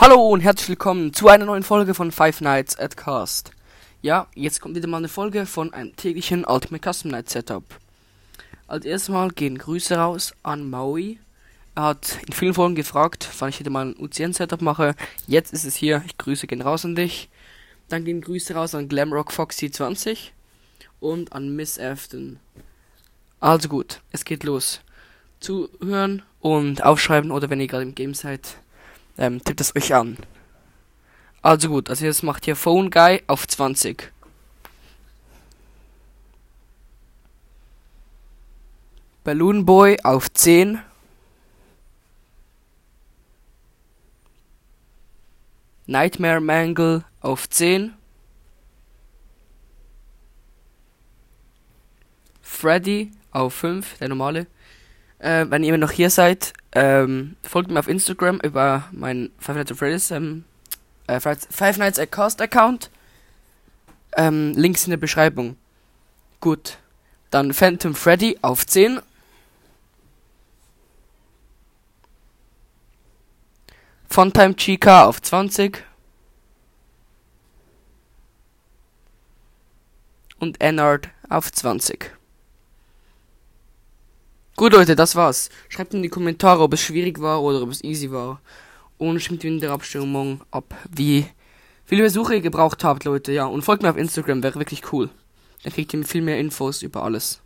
Hallo und herzlich willkommen zu einer neuen Folge von Five Nights at Cast. Ja, jetzt kommt wieder mal eine Folge von einem täglichen Ultimate Custom Night Setup. Als erstes Mal gehen Grüße raus an Maui. Er hat in vielen Folgen gefragt, wann ich wieder mal ein UCN Setup mache. Jetzt ist es hier. Ich grüße gehen raus an dich. Dann gehen Grüße raus an Glamrock Foxy 20 und an Miss Afton. Also gut, es geht los. Zuhören und aufschreiben oder wenn ihr gerade im Game seid, ähm, tippt es euch an. Also gut, also jetzt macht hier Phone Guy auf 20. Balloon Boy auf 10. Nightmare Mangle auf 10. Freddy auf 5, der normale. Äh, wenn ihr immer noch hier seid, ähm, folgt mir auf Instagram über meinen Five Nights at Freddy's ähm, äh, Five Nights at Cost Account. Ähm, Links in der Beschreibung. Gut. Dann Phantom Freddy auf 10. Funtime Chica auf 20. Und Ennard auf 20. Gut, Leute, das war's. Schreibt in die Kommentare, ob es schwierig war oder ob es easy war. Und stimmt in der Abstimmung ab, wie viele Besuche ihr gebraucht habt, Leute. Ja, und folgt mir auf Instagram, wäre wirklich cool. Dann kriegt ihr viel mehr Infos über alles.